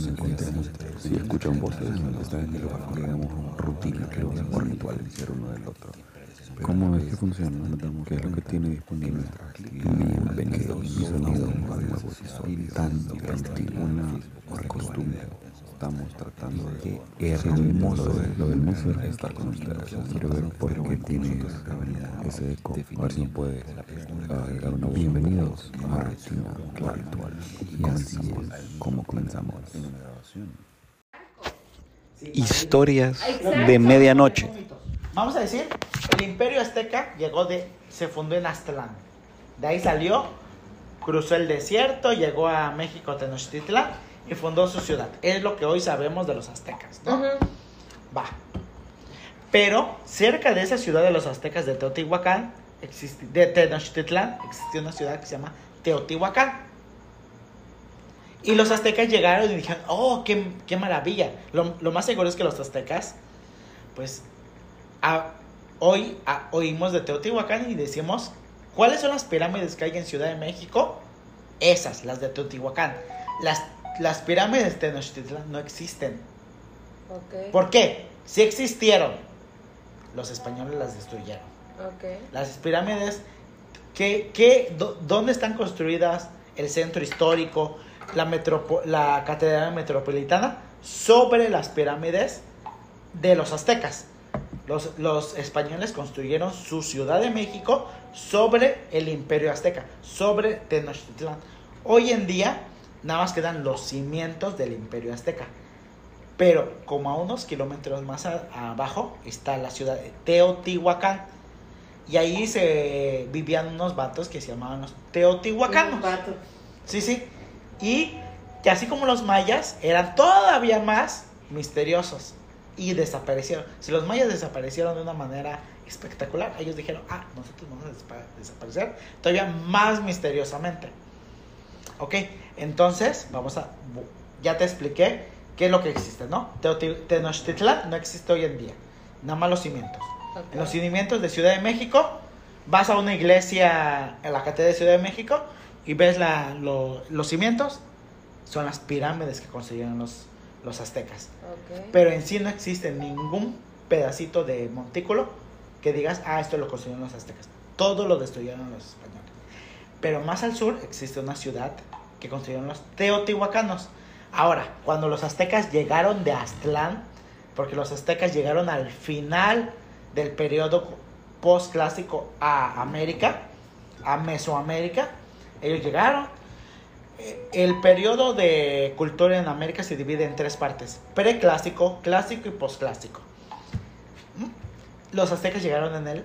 nos si escuchan voces, está en el lugar, digamos, rutina, que o ritual, uno del otro. ¿Cómo es que funciona? ¿Qué es lo que tiene disponible? Bienvenido, mi sonido tan estilo, una costumbre. Estamos tratando de hermoso lo del museo es estar con ustedes. Quiero ver por qué tiene ese eco. A ver si puede agregar una bienvenidos a Rutina Ritual. Y así es como comenzamos. Historias de medianoche. Vamos a decir, el imperio azteca llegó de, se fundó en Aztlán. De ahí salió, cruzó el desierto, llegó a México, Tenochtitlan y fundó su ciudad. Es lo que hoy sabemos de los aztecas, ¿no? Va. Pero cerca de esa ciudad de los aztecas de Teotihuacán, de Tenochtitlan, existía una ciudad que se llama Teotihuacán. Y los aztecas llegaron y dijeron, oh, qué, qué maravilla. Lo, lo, más seguro es que los aztecas, pues, hoy oímos de Teotihuacán y decimos, ¿cuáles son las pirámides que hay en Ciudad de México? Esas, las de Teotihuacán. Las, las pirámides de Tenochtitlan no existen. ¿Por qué? Si existieron, los españoles las destruyeron. Las pirámides, ¿qué, qué, ¿dónde están construidas el centro histórico, la, la catedral metropolitana? Sobre las pirámides de los aztecas. Los, españoles construyeron su Ciudad de México sobre el imperio azteca, sobre Tenochtitlan. Hoy en día nada más quedan los cimientos del imperio azteca. Pero como a unos kilómetros más abajo está la ciudad de Teotihuacán. Y ahí se vivían unos vatos que se llamaban los teotihuacanos. Sí, sí. Y que así como los mayas eran todavía más misteriosos y desaparecieron. Si los mayas desaparecieron de una manera espectacular, ellos dijeron, ah, nosotros vamos a desaparecer todavía más misteriosamente. Ok, entonces vamos a, ya te expliqué qué es lo que existe, ¿no? Tenochtitlan no existe hoy en día, nada más los cimientos. En los cimientos de Ciudad de México, vas a una iglesia en la catedral de Ciudad de México y ves la, los cimientos, son las pirámides que construyeron los, los aztecas. Pero en sí no existe ningún pedacito de montículo que digas, ah, esto lo construyeron los aztecas. Todo lo destruyeron los españoles. Pero más al sur existe una ciudad que construyeron los teotihuacanos. Ahora, cuando los aztecas llegaron de Aztlán, porque los aztecas llegaron al final del periodo postclásico a América, a Mesoamérica, ellos llegaron, el periodo de cultura en América se divide en tres partes: preclásico, clásico y posclásico. ¿Mm? Los aztecas llegaron en el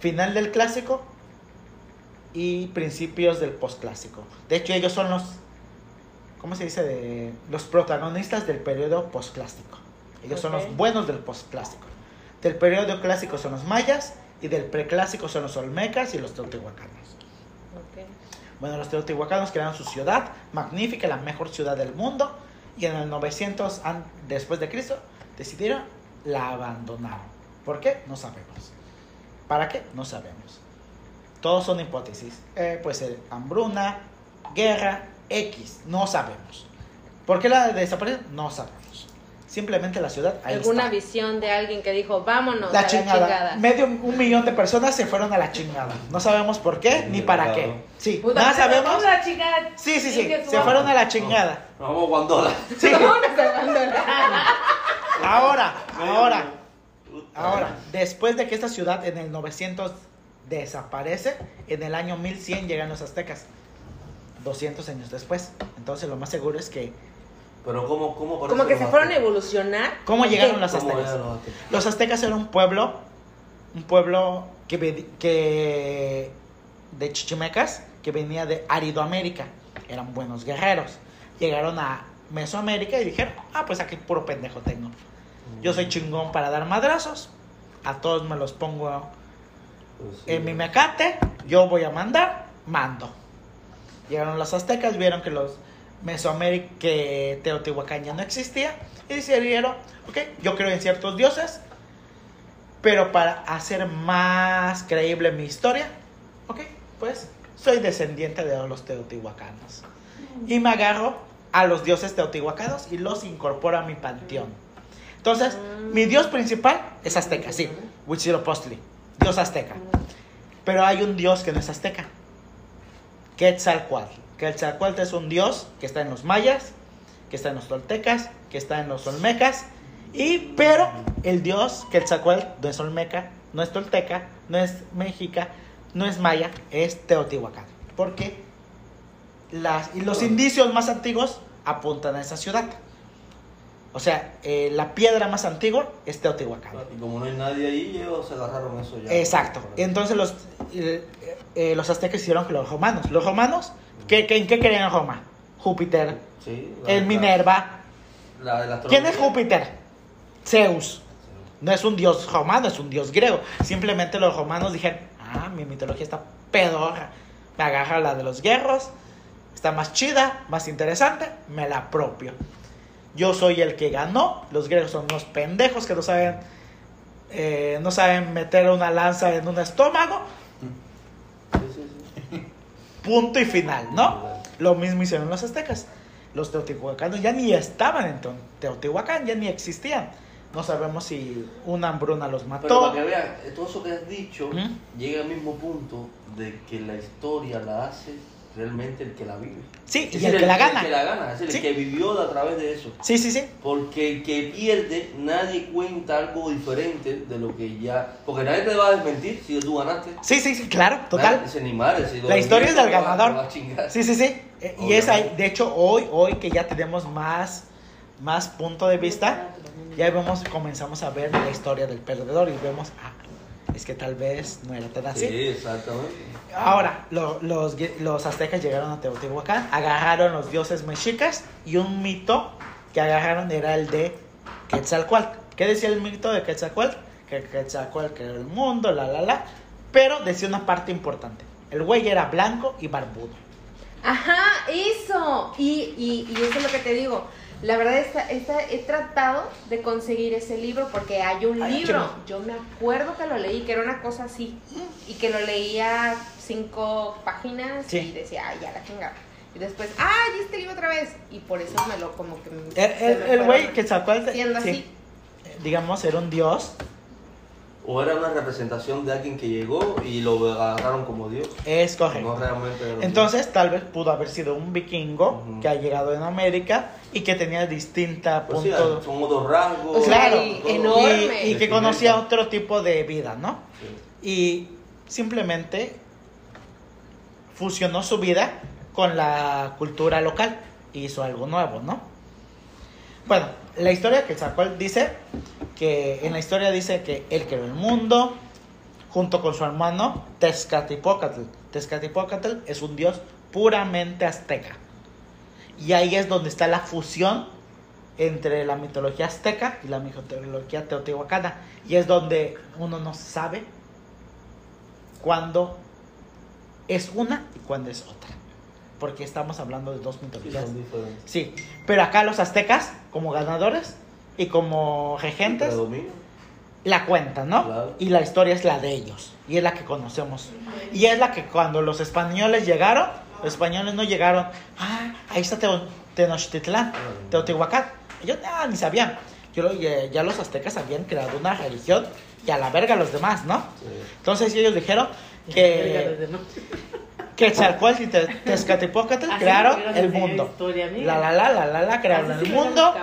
final del clásico y principios del posclásico. De hecho, ellos son los, ¿cómo se dice? De, los protagonistas del periodo posclásico. Ellos son los buenos del posclásico. Del periodo clásico son los mayas y del preclásico son los olmecas y los teotihuacanos. Bueno, los teotihuacanos crearon su ciudad, magnífica, la mejor ciudad del mundo, y en el 900 después de Cristo decidieron la abandonar. ¿Por qué? No sabemos. ¿Para qué? No sabemos. Todos son hipótesis. Eh, puede ser hambruna, guerra, X, no sabemos. ¿Por qué la desapareció? No sabemos. Simplemente la ciudad ahí ¿Alguna visión de alguien que dijo, vámonos la, chingada. Medio un millón de personas se fueron a la chingada. No sabemos por qué ni para qué. Sí, nada sabemos. La chingada. Sí, sí, sí. Se fueron a la chingada. Vamos Guandola. Sí. ahora, ahora, ahora, después de que esta ciudad en el 900 desaparece, en el año 1100 llegan los aztecas. 200 años después. Entonces lo más seguro es que pero ¿cómo, cómo Como que se fueron a evolucionar. ¿Cómo llegaron los aztecas? Los aztecas eran un pueblo, un pueblo que, que de chichimecas que venía de Aridoamérica. Eran buenos guerreros. Llegaron a Mesoamérica y dijeron, ah, pues aquí puro pendejo tengo. Yo soy chingón para dar madrazos. A todos me los pongo en mi mecate. Yo voy a mandar, mando. Llegaron los aztecas, vieron que los Mesoamérica, que Teotihuacán ya no existía, y decidieron, ok, yo creo en ciertos dioses, pero para hacer más creíble mi historia, ok, pues soy descendiente de los teotihuacanos. Y me agarro a los dioses teotihuacanos y los incorporo a mi panteón. Entonces, mi dios principal es azteca, sí, Huitzilopochtli, dios azteca. Pero hay un dios que no es azteca, Quetzalcoatl. Quetzalcoatl es un dios que está en los mayas, que está en los toltecas, que está en los olmecas, y pero el dios Quetzalcoatl no es olmeca, no es tolteca, no es mexica, no es maya, es teotihuacán. Porque las, y los indicios más antiguos apuntan a esa ciudad. O sea, eh, la piedra más antigua es Teotihuacán. Y como no hay nadie ahí, ellos se agarraron eso ya. Exacto. Entonces los, eh, eh, los aztecas hicieron que los romanos. Los romanos, ¿qué, qué, ¿en qué creían en Roma? Júpiter, Sí, la- el Minerva. La, de la ¿Quién es. Júpiter? Zeus. No es un dios romano, es un dios griego. Simplemente los romanos dijeron, ah, mi mitología está pedorra. Me agarra la de los guerros, está más chida, más interesante, me la apropio. Yo soy el que ganó, los griegos son unos pendejos que no saben, eh, no saben meter una lanza en un estómago, punto y final, ¿no? Lo mismo hicieron los aztecas. Los teotihuacanos ya ni estaban en Teo- Teotihuacán, ya ni existían. No sabemos si una hambruna los Pero mató. para que vean, todo eso que has dicho llega al mismo punto de que la historia la hace realmente el que la vive. Sí, Es y decir, el que la El gana. que la gana, es decir, Sí. el que vivió a través de eso. Sí, sí, sí. Porque el que pierde, nadie cuenta algo diferente de lo que ya. Porque nadie te va a desmentir si tú ganaste. Sí, sí, sí, claro, Nadie total. ni madre, si La historia es del va- ganador. va a chingar. Sí, sí, sí. Eh, Y es ahí, de hecho, hoy, hoy que ya tenemos más, más punto de vista, ya vemos, comenzamos a ver la historia del perdedor y vemos, ah, es que tal vez no era tan así. Sí, exactamente. Ahora, lo- los, los aztecas llegaron a Teotihuacán, agarraron los dioses mexicas y un mito que agarraron era el de Quetzalcoatl. ¿Qué decía el mito de Quetzalcoatl? Que Quetzalcoatl creó el mundo, la, la, la. Pero decía una parte importante. El güey era blanco y barbudo. Ajá, eso. Y, y, y eso es lo que te digo. La verdad, esta, esta- he tratado de conseguir ese libro porque hay un Ay, libro. Yo me acuerdo que lo leí, que era una cosa así. Y que lo leía cinco páginas Sí. y decía, ay, ya la chingada. Y después, ay, y este libro otra vez. Y por eso me lo como que... me- El- se El me el güey Siendo sí, así. eh, digamos, era un dios. O era una representación de alguien que llegó y lo agarraron como Dios. Es No correcto. realmente. era un Entonces, tal vez pudo haber sido un vikingo Ujú. que ha llegado en América y que tenía distinta Dios. Pues sí, punto. son otros rasgos. O sea, Claro. y enorme. y, y que conocía otro tipo de vida, ¿no? Sí. Y simplemente fusionó su vida con la cultura local y hizo algo nuevo, ¿no? Bueno, la historia que sacó dice que en la historia dice que él creó el mundo junto con su hermano Tezcatlipoca. Tezcatlipoca es un dios puramente azteca. Y ahí es donde está la fusión entre la mitología azteca y la mitología teotihuacana. Y es donde uno no sabe cuándo es una y cuándo es otra. Porque estamos hablando de dos Sí, mitologías. diferentes. Sí, pero acá los aztecas, como ganadores y como regentes, la cuentan, ¿no? Claro. Y la historia es la de ellos. Y es la que conocemos. Y es la que cuando los españoles llegaron, los españoles no llegaron, ah, ahí está Tenochtitlán, Teotihuacán. Ellos ah, ni sabían. Yo, ya, ya los aztecas habían creado una religión y a la verga los demás, ¿no? Sí. Entonces ellos dijeron que Quetzalcoatl y Te- Tezcatlipoca crearon el mundo. La la la la la la crearon Así el mundo.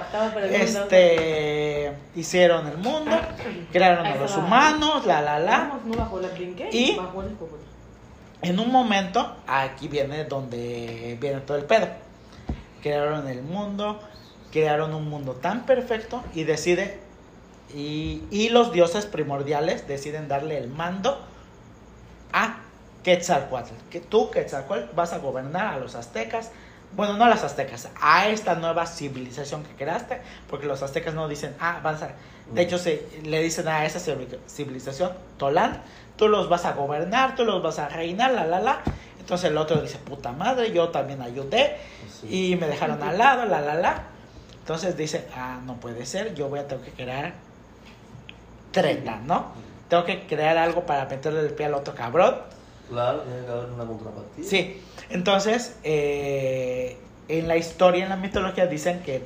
Este hicieron el mundo, crearon a los humanos, la la la. Y-. En un momento, aquí viene donde viene todo el pedo. Crearon el mundo, crearon un mundo tan perfecto y decide y, y los dioses primordiales deciden darle el mando a Quetzalcoatl. Que tú, Quetzalcoatl, vas a gobernar a los aztecas. Bueno, no a los aztecas, a esta nueva civilización que creaste, porque los aztecas no dicen, ah, vas a... De hecho, se, le dicen a esa civil- civilización, Tolán, tú los vas a gobernar, tú los vas a reinar, la, la, la. Entonces el otro dice, puta madre, yo también ayudé Sí. y me dejaron al lado, la, la, la. Entonces dice, ah, no puede ser, yo voy a tener que crear treta, ¿no? Tengo que crear algo para meterle el pie al otro cabrón. Claro, tiene que haber una contrapartida. Sí, entonces eh, en la historia, en la mitología, dicen que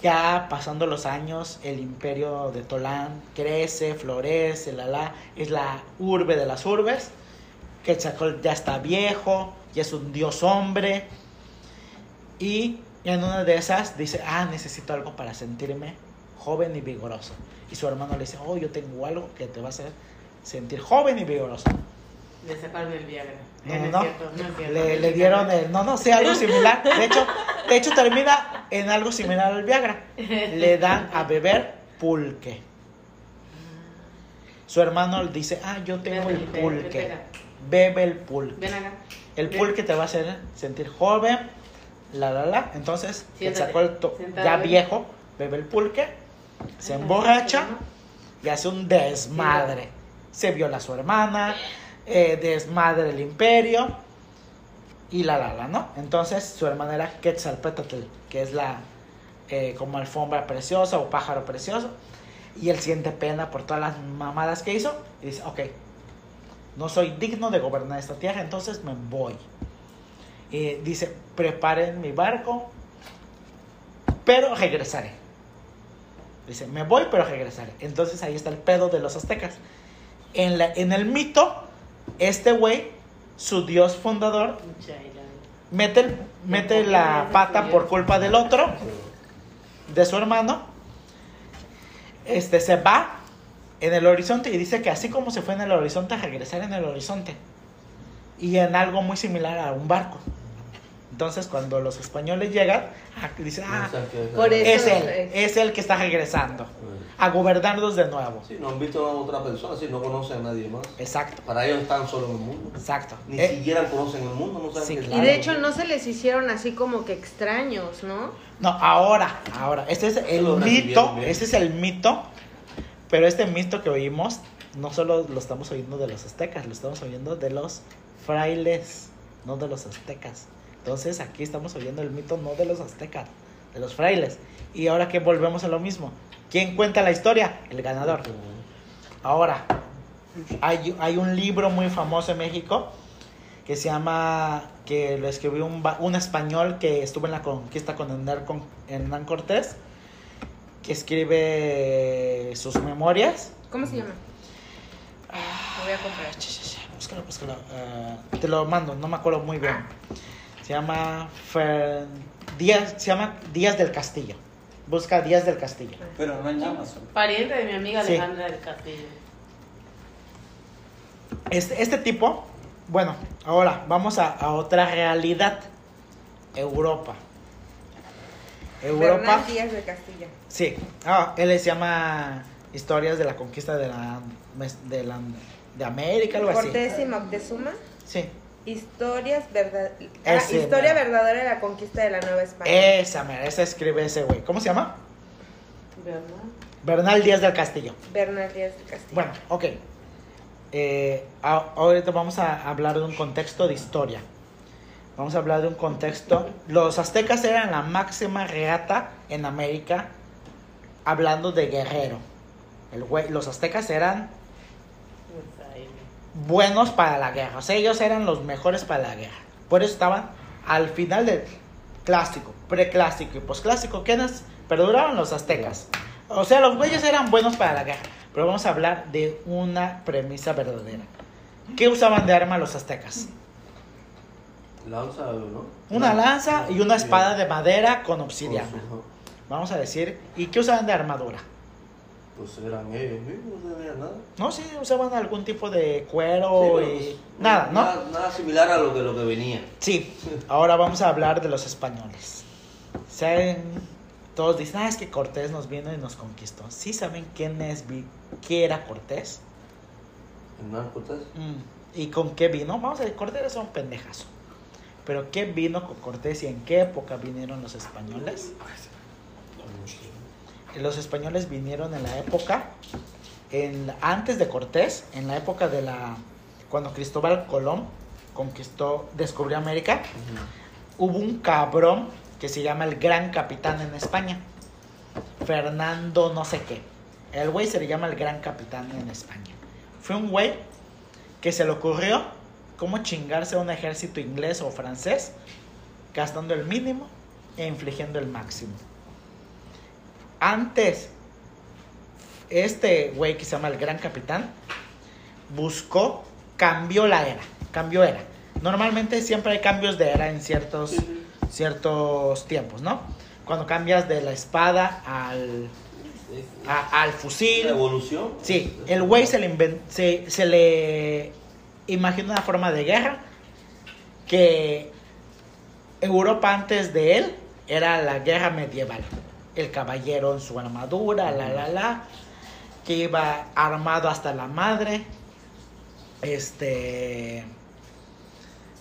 ya pasando los años, el imperio de Tolán crece, florece, la, la, es la urbe de las urbes. Quetzalcóatl ya está viejo, ya es un dios hombre. Y en una de esas dice, ah, necesito algo para sentirme joven y vigoroso. Y su hermano le dice, oh, yo tengo algo que te va a hacer sentir joven y vigoroso. De sacarme el Viagra. No, Eh, no, no. cierto, no es cierto. Le, le dieron el, no, no, sí, algo similar. De hecho, de hecho termina en algo similar al Viagra. Le dan a beber pulque. Su hermano dice, ah, yo tengo el pulque. Bebe el pulque. Ven acá. El pulque te va a hacer sentir joven, la, la, la. Entonces, Siéntate, Quetzalcóatl, sentada, ya ven. viejo, bebe el pulque, se emborracha y hace un desmadre. Se viola a su hermana, eh, desmadre el imperio y la la la, ¿no? Entonces su hermana era Quetzalpétatl, que es la eh, como alfombra preciosa o pájaro precioso. Y él siente pena por todas las mamadas que hizo y dice, ok, no soy digno de gobernar esta tierra, entonces me voy. Y dice, preparen mi barco, pero regresaré. Dice, me voy, pero regresaré. Entonces ahí está el pedo de los aztecas. En, la, en el mito, este güey, su dios fundador, mete, mete la pata por culpa del otro, de su hermano. Este se va en el horizonte y dice que así como se fue en el horizonte, regresar en el horizonte. Y en algo muy similar a un barco. Entonces, cuando los españoles llegan, ah, dicen, ah, eso- es él, es él que está regresando a gobernarlos de nuevo. Sí, no han visto a otra persona, sí, no conocen a nadie más. Exacto, Para ellos están solo en el mundo. exacto. Ni Eh, siquiera conocen el mundo, no saben Sí, qué es claro. Y de hecho no se les hicieron así como que extraños, ¿no? No, ahora, ahora, este es el mito, este es el mito, pero este mito que oímos no solo lo estamos oyendo de los aztecas, lo estamos oyendo de los frailes, no de los aztecas. Entonces aquí estamos oyendo el mito no de los aztecas, de los frailes. Y ahora que volvemos a lo mismo, ¿quién cuenta la historia? El ganador. Ahora, hay, hay un libro muy famoso en México que se llama, que lo escribió un, un español que estuvo en la conquista con Hernán, con Hernán Cortés, que escribe sus memorias. ¿Cómo se llama? Lo voy a comprar. Búscalo, búscalo. eh, te lo mando, no me acuerdo muy bien. Se llama Fer- Díaz, se llama Díaz del Castillo. Busca Díaz del Castillo. Pero no en Amazon. Pariente de mi amiga Sí. Alejandra del Castillo. Este, este tipo, bueno, ahora vamos a, a otra realidad. Europa. Europa. Bernal Díaz de Castillo. Sí, ah, él se llama Historias de la Conquista de la de, la, de América, algo así. Cortés y Moctezuma. Sí, Historias verdad... ah, historia mero. verdadera de la conquista de la Nueva España. esa, mera, esa escribe ese güey. ¿Cómo se llama? ¿Verdad? Bernal Díaz del Castillo. Bernal Díaz de Castillo. Bueno, ok. Eh, ahorita vamos a hablar de un contexto de historia. Vamos a hablar de un contexto. Los aztecas eran la máxima reata en América, hablando de guerrero. El güey- los aztecas eran. Buenos para la guerra. O sea, ellos eran los mejores para la guerra. Por eso estaban al final del clásico, preclásico y posclásico. ¿Quiénes perduraban los aztecas? O sea, los güeyes eran buenos para la guerra. Pero vamos a hablar de una premisa verdadera. ¿Qué usaban de arma los aztecas? Lanza, ¿no? Una lanza y una espada de madera con obsidiana. Vamos a decir. ¿Y qué usaban de armadura? Pues eran ellos mismos, no tenían nada. No, sí, usaban algún tipo de cuero Sí, y... pues, Nada, ¿no? Nada, nada similar a lo que, lo que venía. Sí, ahora vamos a hablar de los españoles. ¿Saben? Todos dicen, ah, es que Cortés nos vino y nos conquistó. ¿Sí saben quién es, qué era Cortés? Hernán Cortés. Mm, ¿Y con qué vino? Vamos a decir, Cortés es un pendejazo. Pero ¿qué vino con Cortés y en qué época vinieron los españoles? Los españoles vinieron en la época, en, antes de Cortés, en la época de la, cuando Cristóbal Colón conquistó, descubrió América, hubo un cabrón que se llama el Gran Capitán en España. Fernando no sé qué. El güey se le llama el Gran Capitán en España. Fue un güey que se le ocurrió cómo chingarse a un ejército inglés o francés gastando el mínimo e infligiendo el máximo. Antes, este güey que se llama el Gran Capitán buscó, cambió la era, cambió era. Normalmente siempre hay cambios de era en ciertos, ciertos tiempos, ¿no? Cuando cambias de la espada al, a- al fusil. La evolución. Sí, el güey se le, se, se le imagina una forma de guerra que Europa antes de él era la guerra medieval. El caballero en su armadura, la la la, que iba armado hasta la madre, este,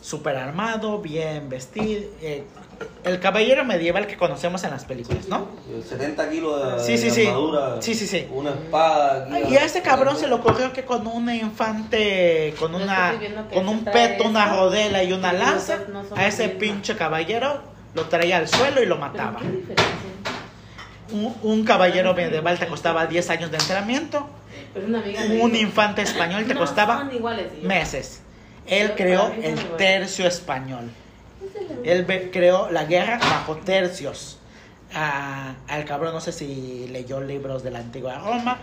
super armado, bien vestido, eh, el caballero medieval que conocemos en las películas, ¿no? 70 kilos de, Sí, sí, de sí. armadura. Sí, sí, sí. Una espada. Y a este cabrón se le ocurrió que con un infante, con una, con un peto, una rodela y una lanza, a ese pinche caballero lo traía al suelo y lo Pero mataba. ¿qué diferencia? Un, un caballero medieval te costaba 10 años de entrenamiento, Pero una amiga un dijo, infante español te "No, costaba son iguales", y yo, meses. Él Pero creó el tercio español. "Es de la- Él creó la guerra bajo tercios. Ah, al cabrón no sé si leyó libros de la antigua Roma.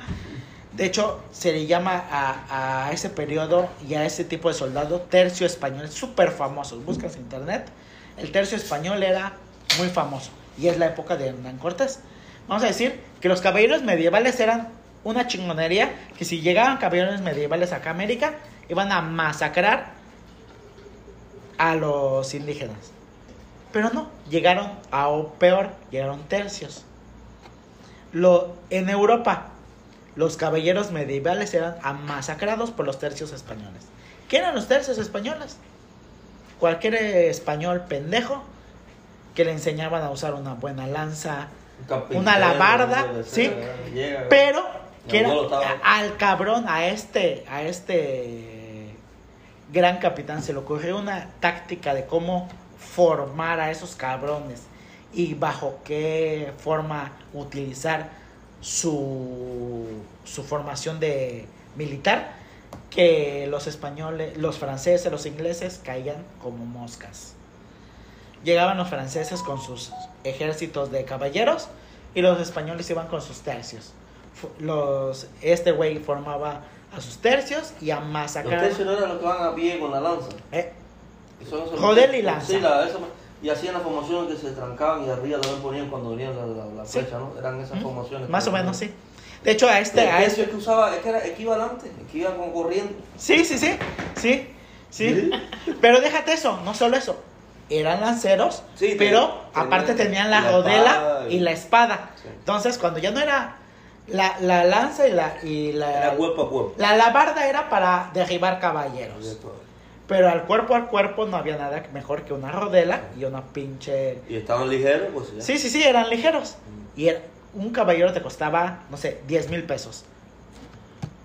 De hecho, se le llama a, a ese periodo y a ese tipo de soldado tercio español. Súper famosos. Buscas en internet. El tercio español era muy famoso. Y es la época de Hernán Cortés. Vamos a decir que los caballeros medievales eran una chingonería. Que si llegaban caballeros medievales acá a América, iban a masacrar a los indígenas. Pero no, llegaron a o peor, llegaron tercios. Lo, en Europa, los caballeros medievales eran masacrados por los tercios españoles. ¿Qué eran los tercios españoles? Cualquier español pendejo que le enseñaban a usar una buena lanza, una alabarda, ¿sí? pero que era al cabrón, a este, a este gran capitán se le ocurrió una táctica de cómo formar a esos cabrones y bajo qué forma utilizar su, su formación de militar que los españoles, los franceses, los ingleses caían como moscas. Llegaban los franceses con sus ejércitos de caballeros y los españoles iban con sus tercios. Los, este güey formaba a sus tercios y a Los masacrar. tercios no eran los que van a pie con la lanza. Eh, Rodel y lanza. Sí, la- esa- y hacían las formaciones que se trancaban y arriba también ponían cuando venían la, la, la Sí. flecha, ¿no? Eran esas ¿Mm? formaciones. más que- o menos, sí. De hecho, a este, El a tercio este que usaba, es que era equivalente, que iba como corriendo. Sí, sí, sí, sí, sí. Pero déjate eso, no solo eso. Eran lanceros, Sí, pero aparte tenían la, la rodela y... y- la espada. Sí. Entonces, cuando ya no era la, la lanza y la y la, Era cuerpo a cuerpo. la alabarda era para derribar caballeros. Pero al cuerpo al cuerpo no había nada mejor que una rodela y una pinche Y estaban ligeros, pues ya. Sí, sí, sí, eran ligeros. Y era- un caballero te costaba, no sé, 10 mil pesos.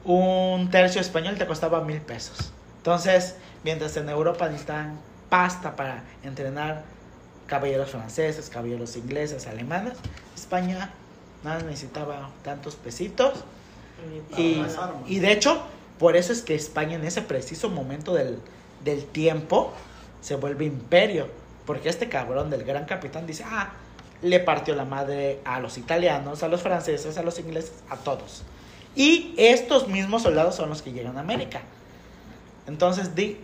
Un tercio español te costaba mil pesos. Entonces, mientras en Europa necesitan pasta para entrenar caballeros franceses, caballeros ingleses, alemanes, España nada necesitaba tantos pesitos. Y, y de hecho, por eso es que España en ese preciso momento del, del tiempo se vuelve imperio. Porque este cabrón del gran capitán dice, ah, le partió la madre a los italianos, a los franceses, a los ingleses, a todos. Y estos mismos soldados son los que llegan a América. Entonces, di,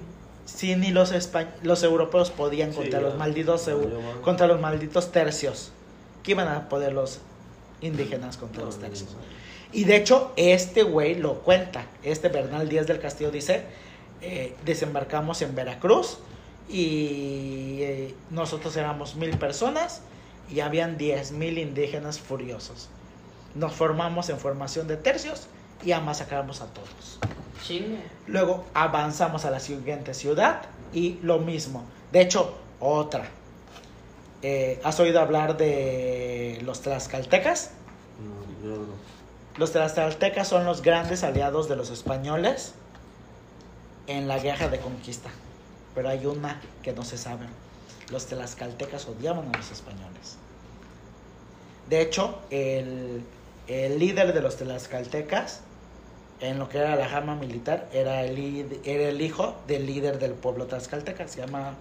si ni los, los europeos podían contra los malditos contra los malditos tercios, ¿qué iban a poder los indígenas contra los tercios? Y de hecho, este güey lo cuenta. Este Bernal Díaz del Castillo dice: eh, desembarcamos en Veracruz y eh, nosotros éramos mil personas y habían diez mil indígenas furiosos. Nos formamos en formación de tercios y masacramos a todos. Chingue. Luego avanzamos a la siguiente ciudad y lo mismo. De hecho, otra. Eh, ¿Has oído hablar de los tlaxcaltecas? No, yo no. Los tlaxcaltecas son los grandes aliados de los españoles en la guerra de conquista. Pero hay una que no se sabe. Los tlaxcaltecas odiaban a los españoles. De hecho, el, el líder de los tlaxcaltecas, en lo que era la rama militar, era el, hijo del líder del pueblo tlaxcalteca. Se llama...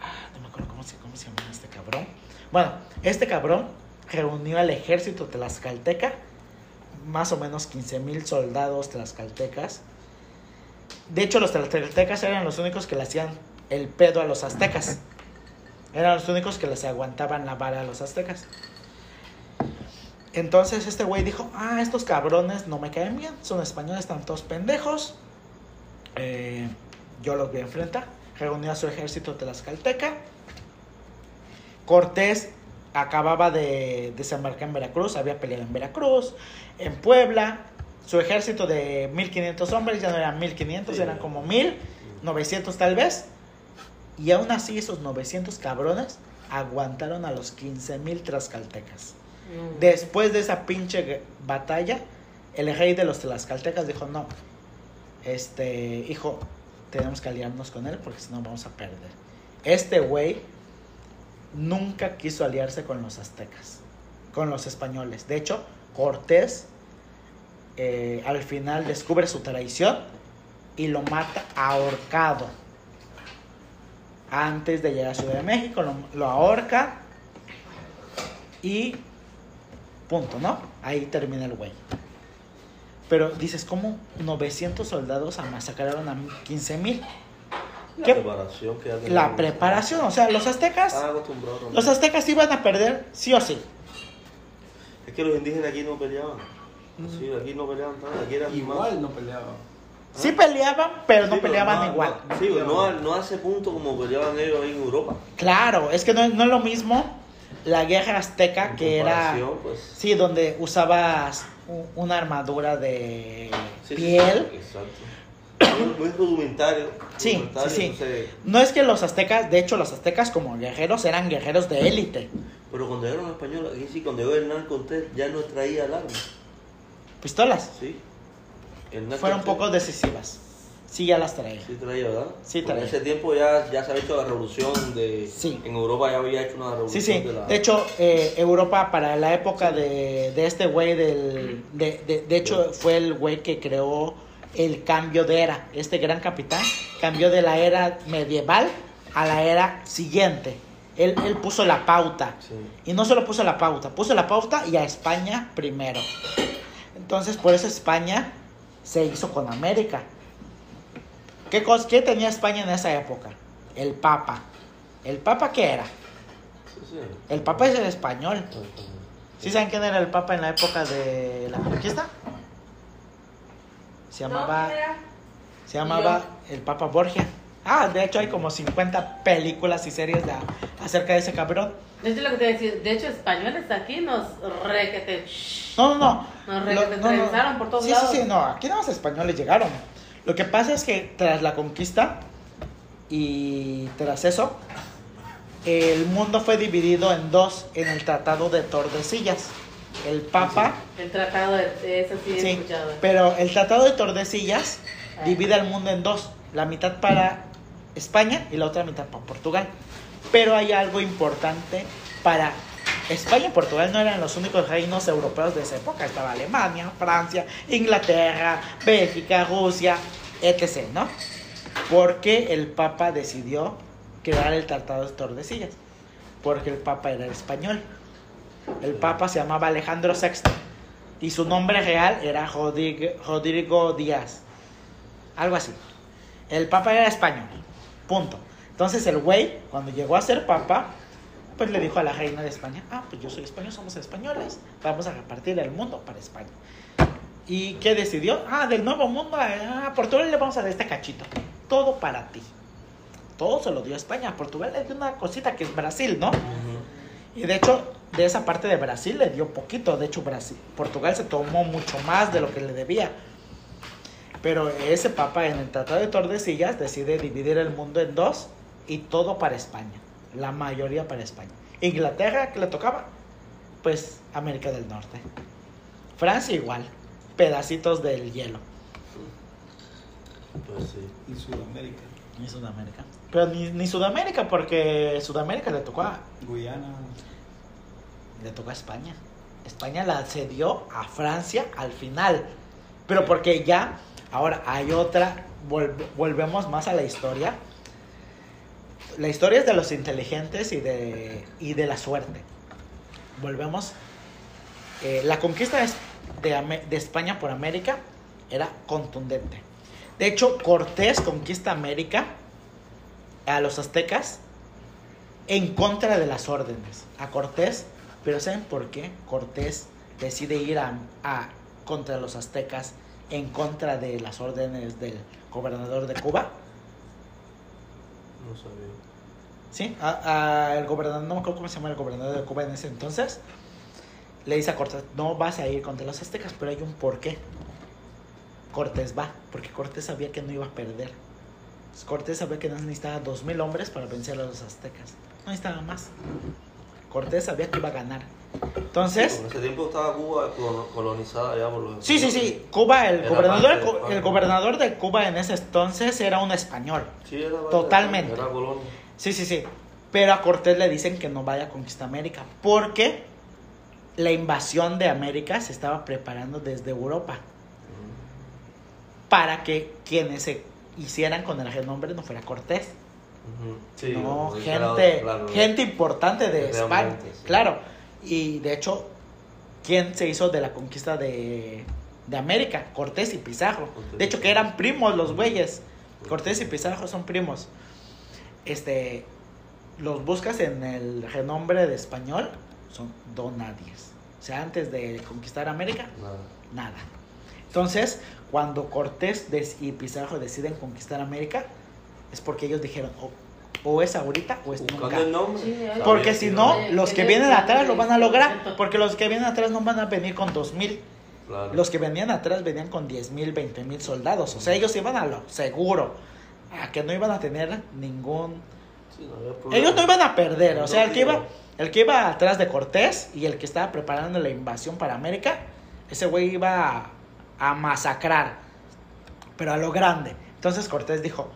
ah, no me acuerdo se, ¿cómo se llama este cabrón? Bueno, este cabrón reunió al ejército tlaxcalteca, más o menos 15 mil soldados tlaxcaltecas. De hecho, los tlaxcaltecas eran los únicos que le hacían el pedo a los aztecas. Eran los únicos que les aguantaban la vara a los aztecas. Entonces este güey dijo, ah, estos cabrones no me caen bien, son españoles, están todos pendejos. Eh, yo los voy a enfrentar. Reunió a su ejército tlaxcalteca. Cortés acababa de desembarcar en Veracruz, había peleado en Veracruz, en Puebla. Su ejército de 1500 hombres ya no eran 1500, Sí. eran como 1900 tal vez. Y aún así esos 900 cabrones aguantaron a los 15000 tlaxcaltecas. No. Después de esa pinche batalla, el rey de los tlaxcaltecas dijo, no, este, hijo, tenemos que aliarnos con él porque si no vamos a perder. Este güey nunca quiso aliarse con los aztecas, con los españoles. De hecho, Cortés eh, al final descubre su traición y lo mata ahorcado. Antes de llegar a Ciudad de México, lo, lo ahorca y punto, ¿no? Ahí termina el güey. Pero dices, ¿cómo 900 soldados masacraron a 15 mil? La ¿Qué? preparación que ya La preparación, o sea, los aztecas, los aztecas iban a perder sí o sí. Es que los indígenas aquí no peleaban. Sí, aquí no peleaban tanto. Aquí eran Igual no peleaba. Sí peleaban, pero no peleaban no- igual. no- sí, no, no a ese punto como peleaban ellos ahí en Europa. Claro, es que no, no es lo mismo la guerra azteca En que era, Pues, sí, donde usabas una armadura de sí, piel. sí, exacto. Muy, muy rudimentario. Sí, rudimentario, sí, sí. No es que los aztecas, de hecho los aztecas como guerreros eran guerreros de élite. pero cuando llegaron los españoles, aquí sí, cuando llegó Hernán Cortés, ya no traía el arma. Pistolas. Sí. Fueron poco decisivas. Sí, ya las traía. Sí traía, ¿verdad? Sí traía. En ese tiempo ya, ya se había hecho la revolución de... Sí. En Europa ya había hecho una Sí, revolución sí. de la... De hecho, eh, Europa para la época de, de este güey del... De, de, de hecho, fue el güey que creó el cambio de era. Este gran capitán cambió de la era medieval a la era siguiente. Él, él puso la pauta. Sí. Y no solo puso la pauta, puso la pauta y a España primero. Entonces, por eso España se hizo con América. ¿Qué, cos- qué tenía España en esa época? El Papa. ¿El Papa qué era? El Papa es el español. ¿Sí saben quién era el Papa en la época de la conquista? Se llamaba, se llamaba el Papa Borgia. Ah, de hecho hay como 50 películas y series de- acerca de ese cabrón. De hecho, lo que te decía, de hecho, españoles aquí nos requete. No, no, no. Nos Lo- requetetrenzaron por todos sí, lados. Sí, sí, no, aquí nada más españoles llegaron. Lo que pasa es que tras la conquista y tras eso, el mundo fue dividido en dos en el Tratado de Tordesillas. El Papa, El tratado de, eso sí he sí, escuchado. pero el Tratado de Tordesillas divide al mundo en dos, la mitad para España y la otra mitad para Portugal. Pero hay algo importante para España y Portugal no eran los únicos reinos europeos de esa época, estaba Alemania, Francia, Inglaterra, Bélgica, Rusia, etc., ¿no? Porque el Papa decidió crear el Tratado de Tordesillas, porque el Papa era español. El Papa se llamaba Alejandro VI y su nombre real era Rodrigo, Díaz. Algo así. El Papa era español. Punto. Entonces el güey, cuando llegó a ser Papa, pues le dijo a la reina de España, ah, pues yo soy español, somos españoles, vamos a repartir el mundo para España. ¿Y qué decidió? Ah, del nuevo mundo, a Portugal le vamos a dar este cachito. Todo para ti. Todo se lo dio a España. A Portugal le dio una cosita que es Brasil, ¿no? Y de hecho, de esa parte de Brasil le dio poquito. De hecho, Brasil, Portugal se tomó mucho más de lo que le debía. Pero ese papa en el Tratado de Tordesillas decide dividir el mundo en dos y todo para España. La mayoría para España. Inglaterra, que le tocaba? Pues América del Norte. Francia igual. Pedacitos del hielo. Pues sí. Y Sudamérica, Y Sudamérica. Pero ni, ni Sudamérica, porque Sudamérica le tocó a, Guyana. le tocó a España. España la cedió a Francia al final. Pero porque ya, ahora hay otra, volve- volvemos más a la historia. La historia es de los inteligentes y de, y de la suerte. Volvemos. Eh, la conquista de, España por América era contundente. De hecho, Cortés conquista América a los aztecas en contra de las órdenes. A Cortés, pero ¿saben por qué? Cortés decide ir a- contra los aztecas en contra de las órdenes del gobernador de Cuba. No sabía. Sí, a- a el gobernador, no me acuerdo cómo se llama el gobernador de Cuba en ese entonces, le dice a Cortés, no vas a ir contra los aztecas, pero hay un porqué. Cortés va, porque Cortés sabía que no iba a perder. Cortés sabía que necesitaba dos mil hombres para vencer a los aztecas. No necesitaba más. Cortés sabía que iba a ganar. Entonces, En ese tiempo estaba Cuba colo- colonizada ya por los. sí, sí, sí, Cuba, el gobernador, el España. gobernador de Cuba en ese entonces era un español. Sí, era Totalmente. Era colonia. Sí, sí, sí. Pero a Cortés le dicen que no vaya a conquistar América porque la invasión de América se estaba preparando desde Europa para que quienes se hicieran con el renombre no fuera Cortés. Sí, no, como gente, claro. gente importante de España. Sí. Claro. Y de hecho, ¿quién se hizo de la conquista de, de América? Cortés y Pizarro. Cortés De hecho, que eran primos los güeyes. Cortés y Pizarro son primos. Este, los buscas en el renombre de español, son donadies. O sea, antes de conquistar América, Nada. nada. Entonces, cuando Cortés y Pizarro deciden conquistar América, es porque ellos dijeron, o, o es ahorita o es nunca. Porque que si no, los que vienen atrás lo van a lograr. Porque los que vienen atrás no van a venir con dos mil. Claro. Los que venían atrás venían con 10 mil, 20 mil soldados. O sea, ellos iban a lo seguro. A que no iban a tener ningún... Sí, no. Ellos no iban a perder. O sea, el que iba, el que iba atrás de Cortés y el que estaba preparando la invasión para América, ese güey iba a, a masacrar. Pero a lo grande. Entonces Cortés dijo,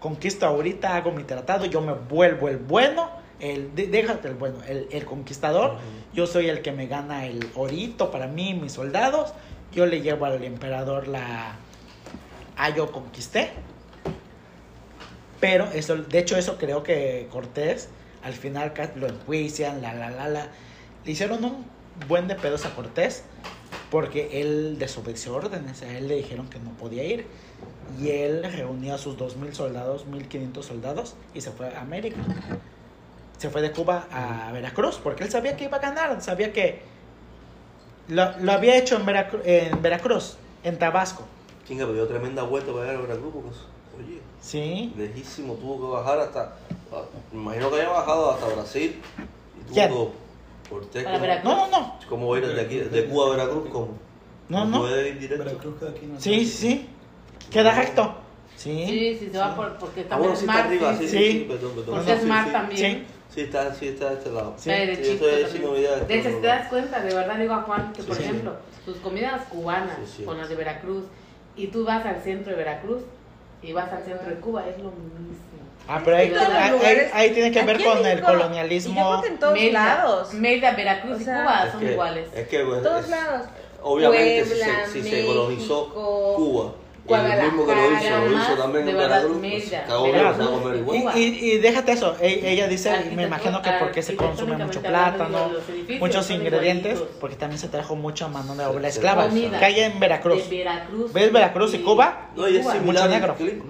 conquisto ahorita, hago mi tratado, yo me vuelvo el bueno. El, dé- déjate el bueno, el, el conquistador. Yo soy el que me gana el orito para mí y mis soldados. Yo le llevo al emperador la... Ah, yo conquisté. Pero eso, de hecho eso creo que Cortés al final lo enjuician, la, la, la, la. Le hicieron un buen de pedos a Cortés porque él desobedeció órdenes. A él le dijeron que no podía ir. Y él reunió a sus 2.000 soldados, 1.500 soldados y se fue a América. Se fue de Cuba a Veracruz porque él sabía que iba a ganar. Sabía que lo, lo había hecho en, Veracru- en Veracruz, en Tabasco. Chinga, pero tremenda vuelta para llegar a Veracruz oye, Sí. lejísimo tuvo que bajar hasta. ah, Me imagino que haya bajado hasta Brasil. Y tuvo ¿Quién? que- Para ¿cómo- Veracruz. No, no, no. ¿Cómo va a ir desde aquí, de Cuba a Veracruz? ¿Cómo? No, no. puede ir directo? Veracruz queda aquí la Sí, sí, sí. Queda recto. Sí. Sí, sí, se va por, porque Ah, también bueno, es sí está mar. arriba, sí, sí, sí. sí, perdón, perdón. Porque No, es sí, mar sí. también. Sí. Sí, está, sí, está de este lado. Sí. Derechito de De hecho, si te ¿no? das cuenta, de verdad digo a Juan que, Sí, por sí. ejemplo, sus comidas cubanas Sí, sí. con las de Veracruz y tú vas al centro de Veracruz y vas al centro de Cuba, es lo mismo. Ah, pero ahí, ahí- ahí- lugares- ahí tiene que ver con el Y yo colonialismo. creo que en todos Mérida, lados. Mérida, Veracruz O y sea, Cuba Es son que- iguales. Es que, pues, todos es- lados. obviamente, si Puebla, se, si se colonizó Cuba, y el mismo que lo hizo, Guadalajara, lo hizo también en Veracruz, pues, a. Y, y- y déjate eso, e- ella dice, me imagino que porque se consume mucho plátano, muchos ingredientes, igualitos. porque también se trajo mucha mano de obra esclava, que hay en Veracruz. Veracruz. ¿Ves Veracruz y Cuba? No, y es Mucho negro. clima.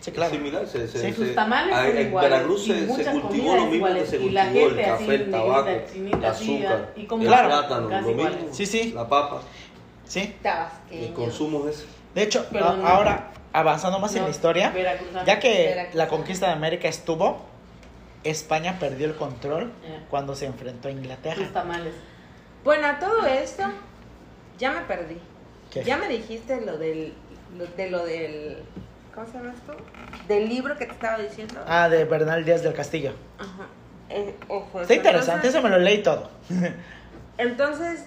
Sí, claro. Es similar, se, se, Sí. se- son en iguales. Veracruz se, cultivó lo mismo que se cultivó el café, el tabaco, el azúcar, y el plátano, lo mismo. Sí, sí. la papa, Sí. El consumo es ese. De hecho, Pero a- no. ahora, avanzando más en la historia, veracruzano. ya que Veracruzano. la conquista de América estuvo, España perdió el control cuando se enfrentó a Inglaterra. Sus tamales. Bueno, a todo esto, ya me perdí. ¿Qué? Ya me dijiste lo del, lo- de lo del, ¿cómo se llama esto? Del libro que te estaba diciendo. Ah, de Bernal Díaz del Castillo. Ajá. Eh, ojo, Está interesante, eso me lo leí todo. entonces,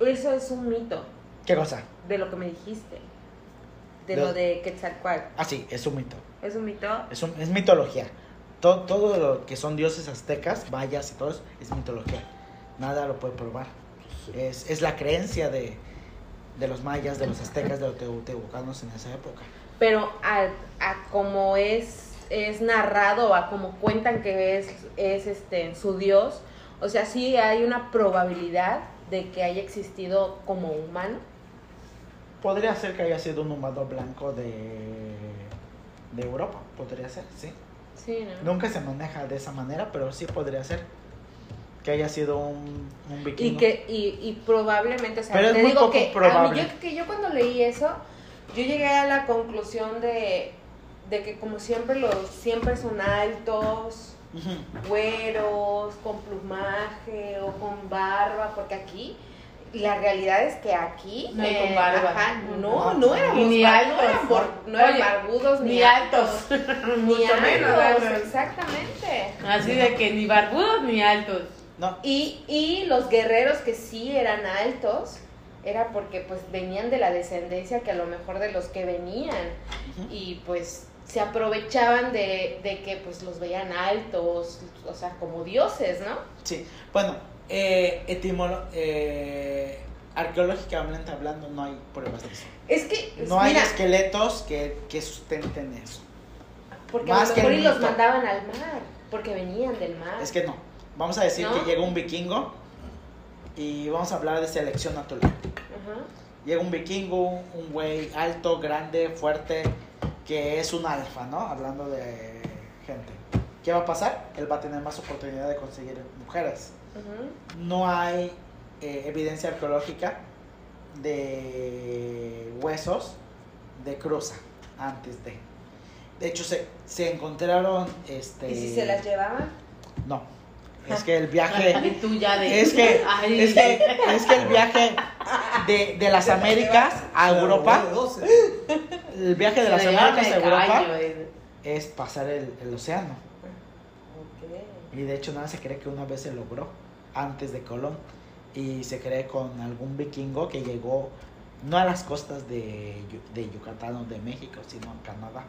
eso es un mito ¿Qué cosa? de lo que me dijiste. De Lo- lo de Quetzalcoatl. Ah, sí, es un mito. Es un mito. Es, un- es mitología. Todo, todo lo que son dioses aztecas, mayas y todo eso, es mitología. Nada lo puede probar. Es, es la creencia de, de los mayas, de los aztecas, de los teotihuacanos en esa época. Pero a, a como es es narrado a como cuentan que es, es este, su dios, o sea, sí hay una probabilidad de que haya existido como humano. Podría ser que haya sido un humano blanco de, de Europa, podría ser, sí. Sí, ¿no? Nunca se maneja de esa manera, pero sí podría ser que haya sido un, un vikingo. Y que y, y probablemente, o sea, Pero es te muy digo poco que, a mí- probable. yo, que yo cuando leí eso, yo llegué a la conclusión de, de que como siempre los siempre son altos, güeros, con plumaje o con barba, porque aquí la realidad es que aquí No ajá, no, No, no éramos ni altos. no eran, bor- no eran Oye, barbudos Ni altos. ni Mucho menos. altos, altos. exactamente. Así de que ni barbudos ni altos. No, Y, y los guerreros que sí eran altos, era porque pues venían de la descendencia que a lo mejor de los que venían. Y pues se aprovechaban de, de que pues los veían altos, o sea, como dioses, ¿no? sí. Bueno, eh, etimolo- eh, arqueológicamente hablando, no hay pruebas de eso. Es que, No hay esqueletos que, que sustenten eso. porque más a que lo mejor el y los mandaban al mar, porque venían del mar. Es que no. Vamos a decir ¿No? que llega un vikingo y vamos a hablar de selección natural. Ajá. Llega un vikingo, un güey alto, grande, fuerte, que es un alfa, ¿no? Hablando de gente. ¿Qué va a pasar? Él va a tener más oportunidad de conseguir mujeres. No hay eh, evidencia arqueológica de huesos de cruza antes de. De hecho, se, se encontraron. Este, ¿Y si se las llevaban? No. Es que el viaje. Es que, es que, es que el viaje de, de las Américas a Europa, el viaje de las Américas a Europa eh. es pasar el, el océano. Y de hecho nada se cree que una vez se logró antes de Colón. Y se cree con algún vikingo que llegó no a las costas de, de Yucatán o de México, sino a Canadá.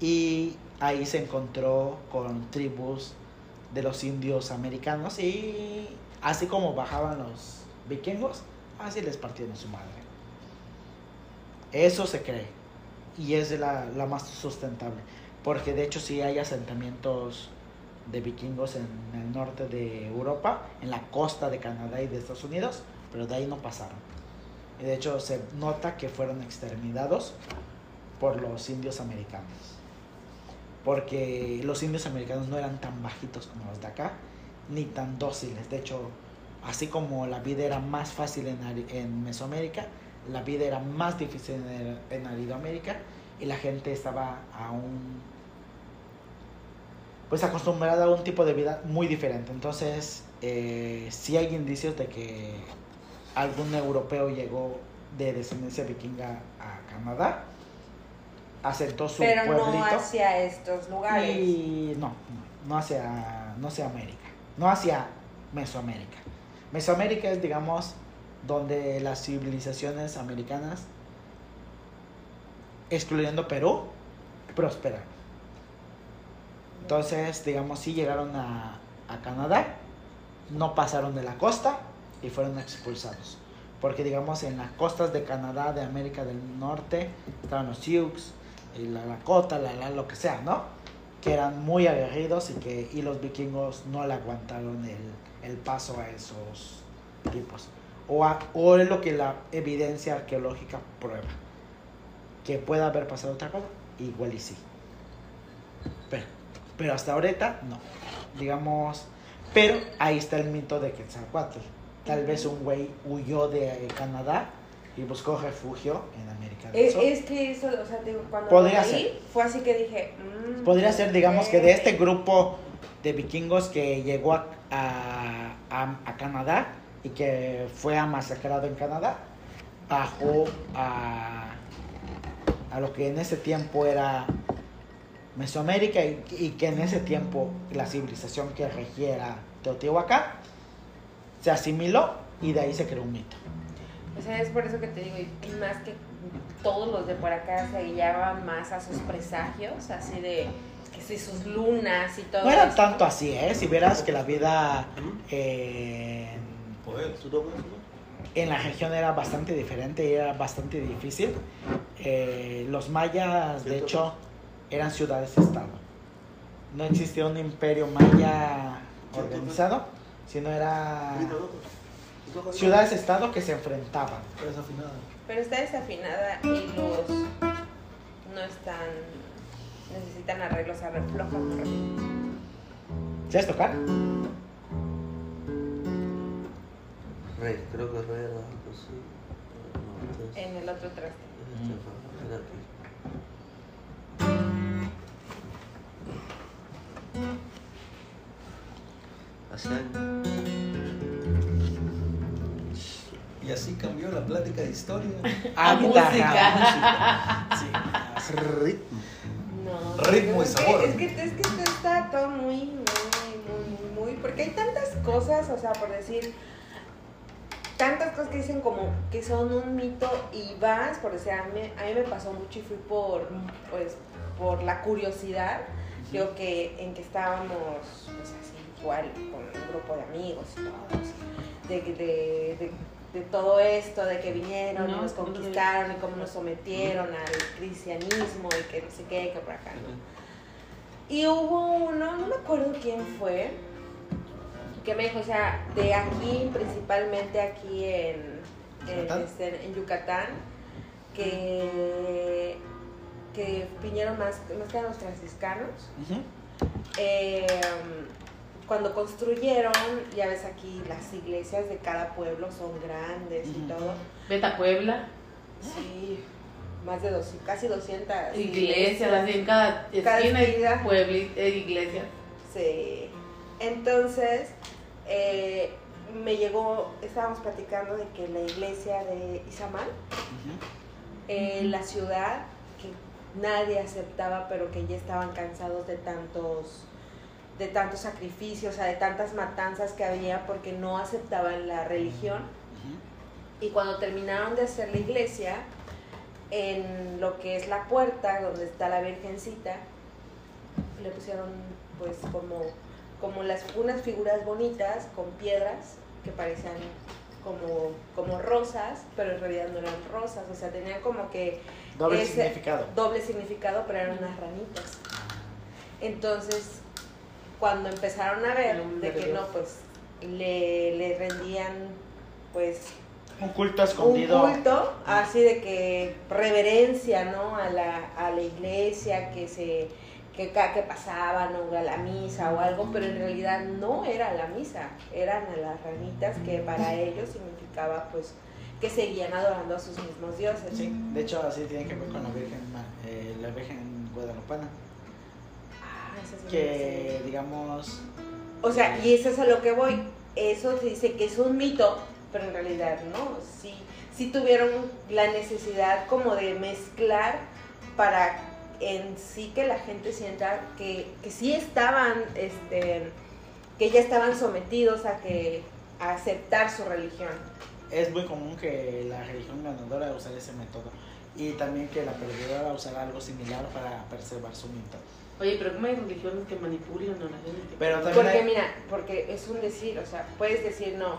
Y ahí se encontró con tribus de los indios americanos y así como bajaban los vikingos, así les partieron su madre. Eso se cree y es la, la más sustentable, porque de hecho sí hay asentamientos de vikingos en el norte de Europa, en la costa de Canadá y de Estados Unidos, pero de ahí no pasaron. Y de hecho se nota que fueron exterminados por los indios americanos. Porque los indios americanos no eran tan bajitos como los de acá, ni tan dóciles. De hecho, así como la vida era más fácil en, en Mesoamérica, la vida era más difícil en, en Aridoamérica y la gente estaba aún pues acostumbrada a un tipo de vida muy diferente. Entonces, eh, sí hay indicios de que algún europeo llegó de descendencia vikinga a Canadá, asentó su Pero no pueblito hacia estos lugares. y no, no, no hacia, no hacia América, no hacia Mesoamérica. Mesoamérica es, digamos, donde las civilizaciones americanas, excluyendo Perú, prosperan. Entonces, digamos, sí llegaron a, Canadá, no pasaron de la costa y fueron expulsados. Porque, digamos, en las costas de Canadá, de América del Norte, estaban los Sioux, y la Lakota, la, la, lo que sea, ¿no? Que eran muy aguerridos y que y los vikingos no le aguantaron el, el paso a esos tipos. O, a- o es lo que la evidencia arqueológica prueba. Que pueda haber pasado otra cosa, igual y sí. Pero, hasta ahorita no. Digamos, pero ahí está el mito de Quetzalcoatl. Tal vez un güey huyó de Canadá y buscó refugio en América del Es, Sur. es que eso, o sea, digo, cuando Podría fue así que dije. mm, Podría ser, digamos, que de este grupo de vikingos que llegó a, a, a- a Canadá y que fue masacrado en Canadá, bajó a, a lo que en ese tiempo era Mesoamérica y, y que en ese tiempo la civilización que regiera Teotihuacán se asimiló y de ahí se creó un mito. O sea, es por eso que te digo, y más que todos los de por acá se guiaban más a sus presagios, así de que si sus lunas y todo No era eso. tanto así, ¿eh? Si vieras que la vida en en la región era bastante diferente y era bastante difícil. Eh, los mayas, de hecho, eran ciudades-estado. No existía un imperio maya organizado, sino era ciudades-estado que se enfrentaban. Pero está desafinada y los no están. necesitan arreglos a muy rápido. ¿Sabes tocar? Re, creo que re era En el otro traste. este la plática de historia. Ah, música. Sí, ritmo. No. Ritmo y es que- sabor. Es que, es que esto está todo muy, muy, muy, muy. Porque hay tantas cosas, o sea, por decir. Tantas cosas que dicen como que son un mito y vas, por decir, a mí, a mí me pasó mucho y fui por, pues, por la curiosidad. Creo que en que estábamos, pues así, igual, con un grupo de amigos y todos, de, de, de, de todo esto, de que vinieron y No, nos no conquistaron y cómo nos sometieron al cristianismo y que no sé qué, que por acá, ¿no? Y hubo uno, no me acuerdo quién fue, que me dijo, o sea, de aquí, principalmente aquí en, en, ¿Yucatán? este, en Yucatán, que, que vinieron más, más que los franciscanos, eh, cuando construyeron, ya ves aquí, las iglesias de cada pueblo son grandes y todo. Vete a Puebla, Sí, más de dos, casi 200 iglesias, así en cada Cada esquina puebli- eh, iglesia. Sí. Entonces, eh, me llegó, estábamos platicando de que la iglesia de Izamal, eh, la ciudad que nadie aceptaba, pero que ya estaban cansados de tantos de tantos sacrificios, o sea, de tantas matanzas que había porque no aceptaban la religión. Y cuando terminaron de hacer la iglesia, en lo que es la puerta donde está la Virgencita, le pusieron pues como, como las, unas figuras bonitas con piedras que parecían como, como rosas, pero en realidad no eran rosas, o sea, tenían como que Doble Ese- significado. doble significado, pero eran unas ranitas. Entonces, cuando empezaron a ver de que no, pues le, le rendían pues Un culto un escondido. culto así de que reverencia no a la, a la iglesia que se que cada que pasaban o a la misa o algo pero en realidad no era la misa eran a las ranitas que para ellos significaba pues que seguían adorando a sus mismos dioses Sí, de hecho así tiene que ver con la Virgen, eh, la Virgen Guadalupana. Que digamos, O sea, y eso es a lo que voy. Eso se dice que es un mito, pero en realidad no. Sí, sí tuvieron la necesidad como de mezclar para en sí que la gente sienta que, que sí estaban, este, que ya estaban sometidos a que a aceptar su religión. es muy común que la religión ganadora usar ese método. Y también que la perdedora usara algo similar para preservar su mito. Oye, pero ¿cómo hay religiones que manipulan o la gente que... Pero también Porque hay- mira, porque es un decir, o sea, puedes decir no.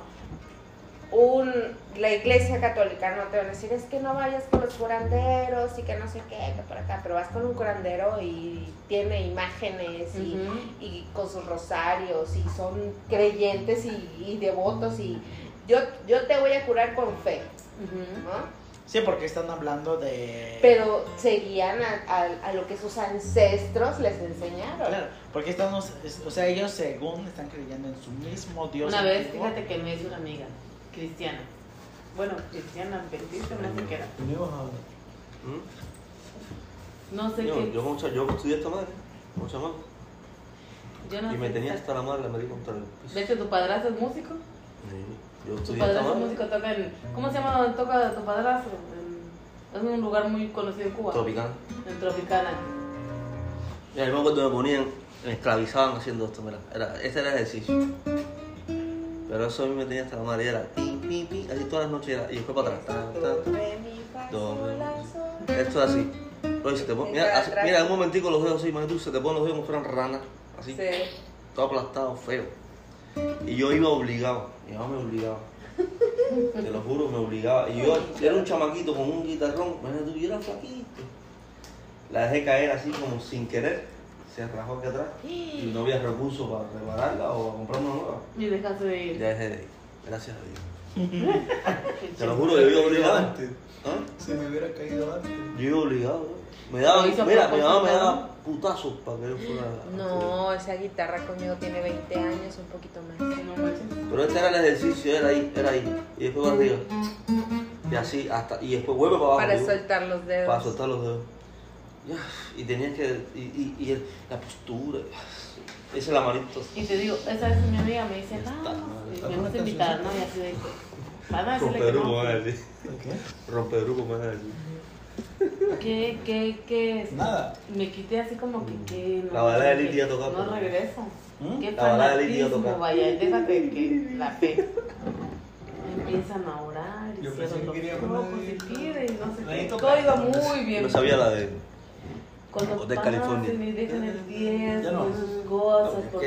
Un, la iglesia católica no te van a decir es que no vayas con los curanderos y que no sé qué, que por acá, pero vas con un curandero y tiene imágenes y, y con sus rosarios y son creyentes y, y devotos y yo, yo te voy a curar con fe. ¿no? Sí, porque están hablando de... Pero seguían a, a- a lo que sus ancestros les enseñaron. Claro, porque estamos, es- o sea, ellos según están creyendo en su mismo Dios. Una vez, antiguo. fíjate que me hizo una amiga cristiana. Bueno, cristiana, adventista, no sé qué era. ¿Mm? No sé Yo, qué. yo, como cha- yo estudié esta madre, como chamaco, yo no y me tenía hasta la madre, la me di contra el piso. De hecho, tu padrastro es músico. Sí, Yo Tu estudié esta padrastro músico, toca en. ¿Cómo se llama donde toca tu padrastro? En- es un lugar muy conocido en Cuba. tropicana. En Tropicana. Mira, acuerdo que me ponían, me esclavizaban haciendo esto, mira, era, ese era el ejercicio. Pero eso a mí me tenía hasta la madre, y era pim, pim, pim, así todas las noches, era, y después para atrás. tan, tan. Esto es así. Oye, se te pone, mira, así- mira, en un momentico los dedos así, man, tú se te ponen los dedos como fueran ranas, así, Sí. todo aplastado, feo. Y yo iba obligado, mi mamá me obligaba. Te lo juro, me obligaba. Y yo era un chamaquito con un guitarrón, imagínate tú, y era flaquito. la dejé caer así como sin querer, se rajó aquí atrás y no había recursos para repararla o comprar una nueva. Y dejaste de ir. Ya dejé de ir, gracias a Dios. Te lo juro, yo iba obligado. Antes. ¿Ah? Se me hubiera caído antes. Yo iba obligado. Me daba, Lo hizo a mira, mi mamá me daba putazos para que yo fuera. No, esa guitarra conmigo tiene 20 años, un poquito más. Pero este era el ejercicio, era ahí, era ahí. Y después para arriba. Y así, hasta. Y después vuelve para abajo. Para soltar los dedos. Para soltar los dedos. Ya, Y tenías que. Y, y, y el- la postura. Esa es la manito. Y te digo, esa vez mi amiga me dice, no, me gusta invitar, ¿no? Y así de, van a decirle Romper grupo, no. me va a decir. ¿Qué? Romper grupo, me va ¿Qué, qué, qué? Nada. Me quité así como que, que no. La balada de que Liti a tocar, No pues. regreso. ¿Mm? Qué La balada de Liti a fanatismo, tocar. vaya, déjate que la fe. Empiezan a orar y Yo cierran pensé que los quería ojos poner- y piden no sé qué. toca. Todo iba muy bien. No sabía la de. Cuando pasan California. y dejan el Ya diezmo no. sus cosas, No.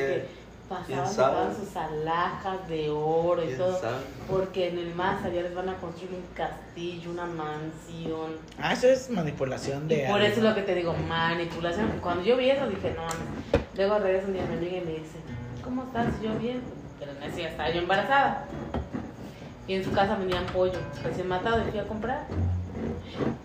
Pasaban sus alhajas de oro y ¿Quién todo. sabe? Porque en el más allá les van a construir un castillo, una mansión. Ah, eso es manipulación Y de. por eso es lo que te digo, manipulación. Cuando yo vi eso dije, no mames. Luego regresa un día mi amiga y me dice, ¿cómo estás? Yo bien. Pero en ese día estaba yo embarazada. Y en su casa venían pollo recién matado y fui a comprar.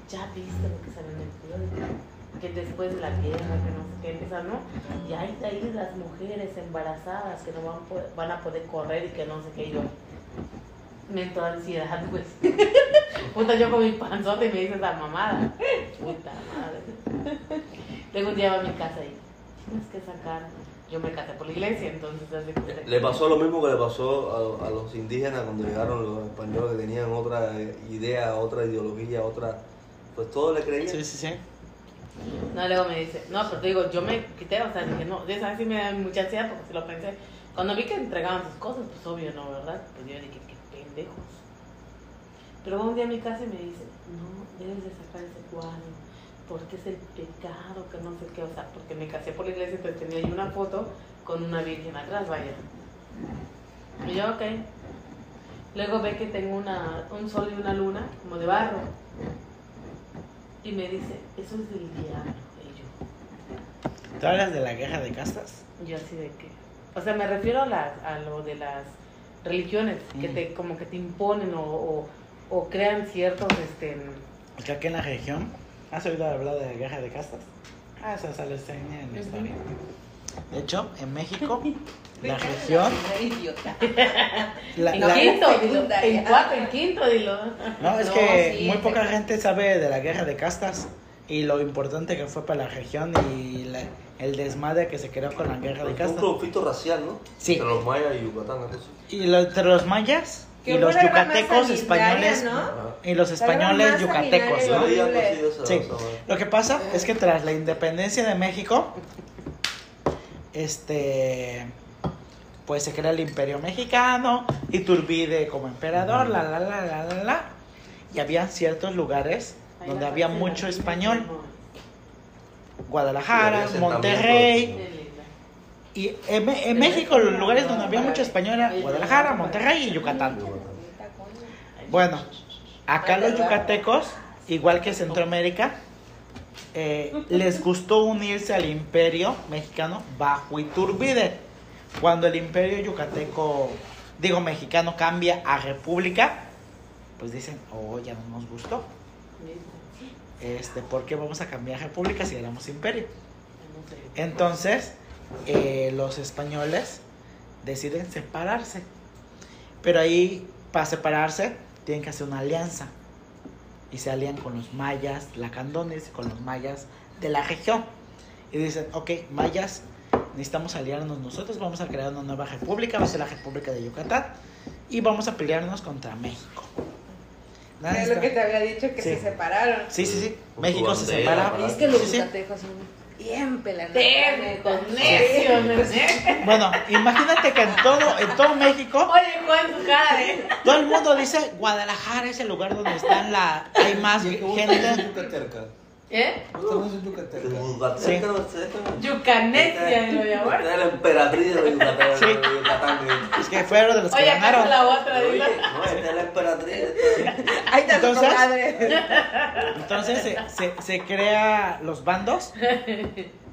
Ya viste lo que sale en el periódico. Que después de la guerra, que no sé qué, ¿no? Y hay de ahí las mujeres embarazadas que no van, van a poder correr y que no sé qué. Y yo, me entró ansiedad, pues. Puta, yo con mi panzote y me dice esa mamada. Puta madre. Luego un día va a mi casa y tienes que sacar. Yo me casé por la iglesia, entonces Le pasó lo mismo que le pasó a, a los indígenas cuando llegaron los españoles que tenían otra idea, otra ideología, otra. Pues todo le creían. Sí, sí, sí. No, luego me dice, no, pero te digo, yo me quité, o sea, dije, no, de esa sí me da mucha ansiedad porque si lo pensé. Cuando vi que entregaban sus cosas, pues obvio, ¿no? ¿Verdad? Pues yo dije, qué pendejos. Pero un día a mi casa y me dice, no, debes de sacar ese cuadro, porque es el pecado, que no sé qué, o sea, porque me casé por la iglesia, entonces tenía ahí una foto con una virgen atrás, vaya. Y yo, ok. Luego ve que tengo una, un sol y una luna, como de barro. Y me dice, eso es del diablo. Y yo, ¿Tú hablas de la guerra de castas? yo así de que. O sea, me refiero a, la- a lo de las religiones, que Mm. te como que te imponen o, o, o crean ciertos este Es que aquí en la región, ¿has oído hablar de la guerra de castas? Ah, eso enseña en la historia. De hecho, en México, la región. La, en la- quinto, dilo, en cuarto, en quinto, dilo. no, es No, que sí, muy en poca gente sabe de la guerra de castas y lo importante que fue para la región y la- el desmadre que se creó con la guerra de Fue un castas. conflicto racial, ¿no? Sí. Entre los mayas y Yucatán. Y lo- entre los mayas y los yucatecos españoles y los españoles yucatecos, Sí. Lo que pasa es que tras la independencia de México, este, pues se crea el Imperio Mexicano, Iturbide como emperador, la la la la la la, y había ciertos lugares donde había mucho español, Guadalajara, Monterrey, y en, en México los lugares donde había mucho español era Guadalajara, Monterrey y Yucatán. Bueno, acá los yucatecos, igual que Centroamérica, eh, les gustó unirse al imperio mexicano bajo Iturbide. Cuando el imperio yucateco, digo mexicano, cambia a república, pues dicen, oh, ya no nos gustó. Este, ¿Por qué vamos a cambiar a república si éramos imperio? Entonces, eh, los españoles deciden separarse. Pero ahí, para separarse, tienen que hacer una alianza. Y se alían con los mayas lacandones y con los mayas de la región. Y dicen, ok, mayas, necesitamos aliarnos nosotros, vamos a crear una nueva república, va a ser la República de Yucatán. Y vamos a pelearnos contra México. Nada, Es lo que te había dicho que Sí. se separaron. Sí, sí, sí. México se separa. es que los Sí, sí. yucatecos son bien. Tercos, necios, necios. Bueno, imagínate que en todo, en todo México Oye, Juan, su cara, eh. Todo el mundo dice Guadalajara es el lugar donde están la hay más gente. ¿Eh? Usted no es yucateca. Yucatán, son- Yucanesia, lo llamaron. Es la emperatriz de Yucatán. Sí. Es que fueron de los que Oye, ¿acaso ganaron. la otra? Oye, no, esta es la emperatriz. Ahí está su Entonces-. Entonces se, se, se crea los bandos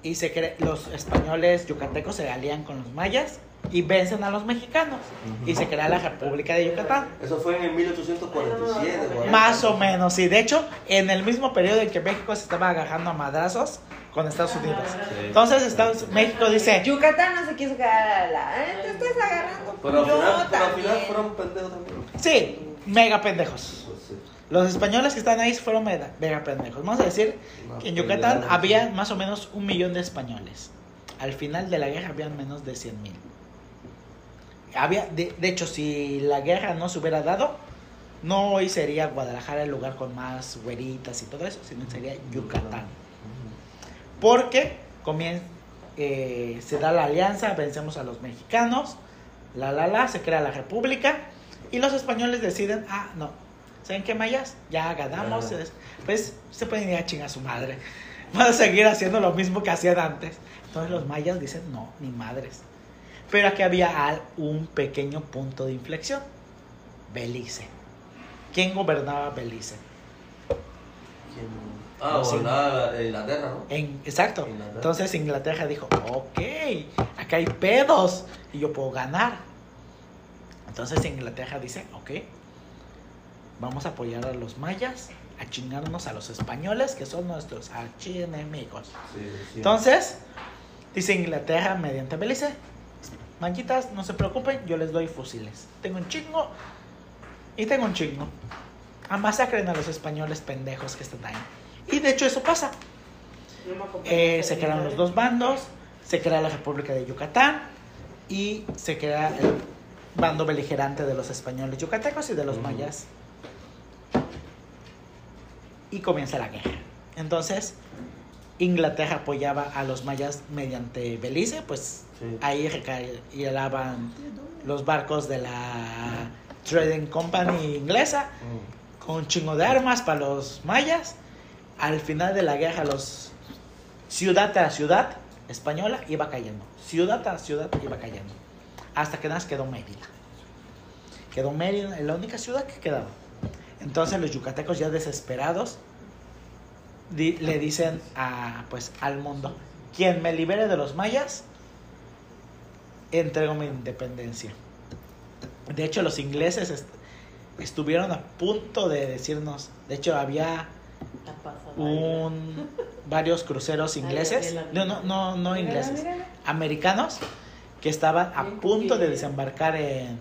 y se cre- los españoles yucatecos se alían con los mayas y vencen a los mexicanos y se crea la República de Yucatán. Eso fue en el 1847. güey. Más o menos, y de hecho, en el mismo periodo en que México se estaba agarrando a madrazos con Estados Unidos. Entonces Estados, México dice, Yucatán no se quiso quedar a la. ¿eh? Te estás agarrando. Pero al final, pero al final fueron pendejos también. sí, mega pendejos. Pues sí. Los españoles que están ahí fueron mega, mega pendejos. Vamos a decir que en Yucatán había más o menos un millón de españoles. Al final de la guerra habían menos de 100 mil. Había, de, de hecho, si la guerra no se hubiera dado, no hoy sería Guadalajara el lugar con más güeritas y todo eso, sino sería Yucatán. Porque comien- eh, se da la alianza, vencemos a los mexicanos, la la la, se crea la república y los españoles deciden, ah, no, ¿saben qué mayas? Ya ganamos, pues se pueden ir a chingar a su madre. Van a seguir haciendo lo mismo que hacían antes. Entonces los mayas dicen, no, ni madres. Pero aquí había un pequeño punto de inflexión. Belice. ¿Quién gobernaba Belice? ¿Quién? Ah, gobernaba la- Inglaterra, ¿no? En, exacto. Inglaterra. Entonces Inglaterra dijo, ok, acá hay pedos y yo puedo ganar. Entonces Inglaterra dice, ok, vamos a apoyar a los mayas, a chingarnos a los españoles, que son nuestros archienemigos. Sí, sí. Entonces, dice Inglaterra mediante Belice, manchitas, no se preocupen, yo les doy fusiles. Tengo un chingo y tengo un chingo. A masacren a los españoles pendejos que están ahí. Y de hecho eso pasa. Eh, se crean los dos bandos, se crea la República de Yucatán y se crea el bando beligerante de los españoles yucatecos y de los mayas. Y comienza la guerra. Entonces, Inglaterra apoyaba a los mayas mediante Belice, pues Sí. ahí recaían los barcos de la Trading Company inglesa Mm. con un chingo de armas para los mayas. Al final de la guerra, los ciudad tras ciudad española iba cayendo. Ciudad tras ciudad iba cayendo. Hasta que nada más quedó Mérida. Quedó Mérida, la única ciudad que quedaba. Entonces los yucatecos ya desesperados di- le dicen a, pues, al mundo, quien me libere de los mayas, entrego mi independencia. De hecho, los ingleses est- estuvieron a punto de decirnos, de hecho había un varios cruceros ingleses, no, no, no, no ingleses, americanos, que estaban a punto de desembarcar en,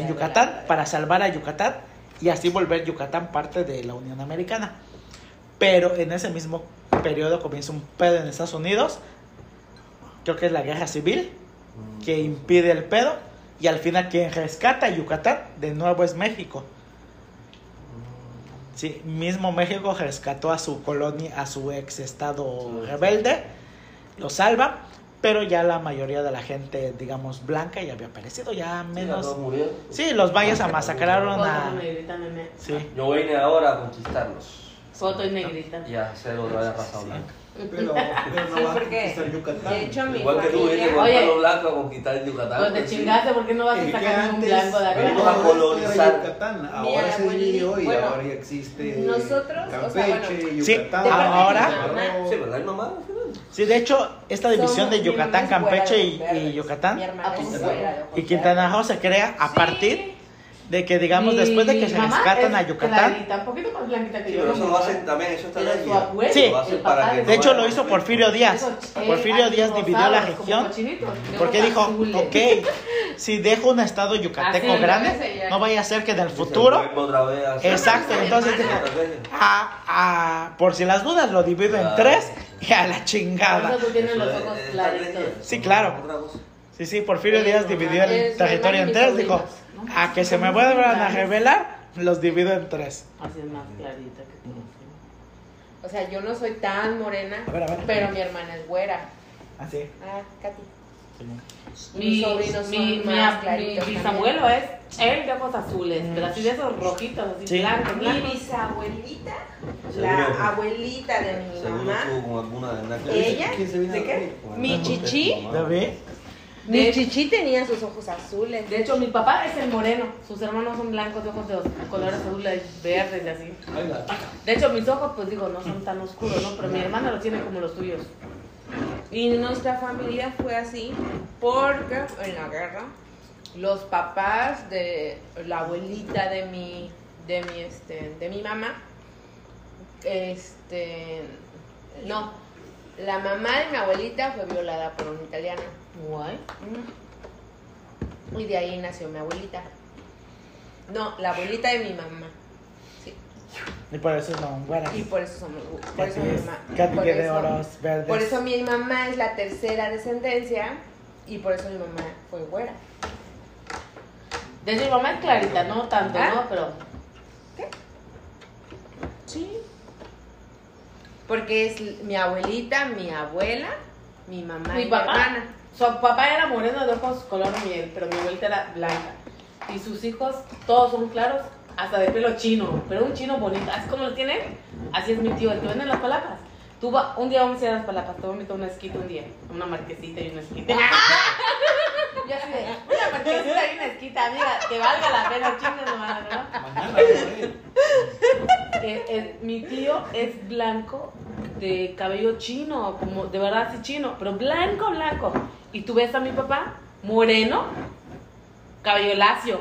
en Yucatán para salvar a Yucatán y así volver Yucatán parte de la Unión Americana. Pero en ese mismo periodo comienza un pedo en Estados Unidos, creo que es la guerra civil, Mm. que impide el pedo y al final quien rescata a Yucatán de nuevo es México. Sí, mismo México rescató a su colonia, a su ex estado Sí. rebelde, lo salva, pero ya la mayoría de la gente, digamos, blanca ya había perecido, ya menos... Sí, los mayas a masacraron a... Sí, Yo vine ahora a conquistarlos. Foto y negrita. Y a hacer otra vez raza blanca. Pero, pero no Sí, va a conquistar Yucatán. de hecho, mi Igual que tú viniste con Oye. palo blanco a conquistar Yucatán. Pues te pues sí. chingaste, ¿por qué no vas a sacar un blanco de venimos acá? a todo esto colonizar. Yucatán. Mira, Ahora se dividió y bueno, ahora ya existe nosotros, o sea, Campeche, bueno, Sí, Yucatán. de de ahora- mamá, Sí, al final. sí, de hecho, esta división somos- de Yucatán, mamá Campeche de y, y Yucatán mi hermana es Quintana güera de ojos y Quintana Roo se crea a Sí. partir de que, digamos, Mi después de que se rescatan es a Yucatán, clarita, un poquito más blanquita que Sí, yo. pero eso lo hacen también, eso está su abuelo, Sí. Lo hacen el para que de de hecho lo hizo Porfirio Díaz. Eh, Porfirio Díaz dividió la región porque dijo, azules. ok, si dejo un estado yucateco Así, grande, no vaya a ser que en el futuro, exacto, entonces dijo, a, a- por si las dudas lo divido en tres y a la Por chingada. eso tú tienes los Eso es- ojos es claritos. estrategia. Sí, claro. Sí, sí, Porfirio Díaz dividió el territorio en tres, dijo. A que se me vuelvan a revelar, los divido en tres. Así es más clarita que tú. O sea, yo no soy tan morena, A ver, a ver. pero mi hermana es güera. Así. Ah, Katy. Sí. Mi, Mis sobrinos mi, son mi, más mi claritos bisabuelo es él de ojos azules, pero así de esos rojitos, así Sí. blancos, Mi bisabuelita, la abuelita de mi mamá, con alguna de ella, ¿Quién se vino ¿de qué? Mi chichi, ¿Ya vi? Mi De- chichi tenía sus ojos azules. De hecho, mi papá es el moreno, sus hermanos son blancos de ojos de colores azules, verdes y así. De hecho, mis ojos, pues digo, no son tan oscuros, ¿no? Pero mi hermana los tiene como los tuyos. Y nuestra familia fue así porque en la guerra los papás de la abuelita de mi de mi este de mi mamá este no la mamá de mi abuelita fue violada por un italiano Guay. y de ahí nació mi abuelita no la abuelita de mi mamá sí Y por eso no, bueno. y por eso somos por eso mi es- mamá Katy por eso- oros verdes. Por eso mi mamá es la tercera descendencia y por eso mi mamá fue güera. De hecho, mi mamá es clarita, no tanto, ¿Ah? ¿no? Pero Sí. Porque es mi abuelita, mi abuela, mi mamá mi y mi papá, hermana. Su papá era moreno de ojos color miel, pero mi abuelita era blanca. Y sus hijos, todos son claros, hasta de pelo chino, pero un chino bonito. Así como lo tiene, así es mi tío, el que vende las palapas. Tú va, un día vamos a ir a las palapas, te voy a a una esquita un día, una marquesita y una esquita. Yo así de, una marquesita una esquita, amiga, que valga la pena, chingas nomás, ¿no? Eh, eh, mi tío es blanco de cabello chino, como de verdad así chino, pero blanco, blanco. Y tú ves a mi papá, moreno, cabello lacio,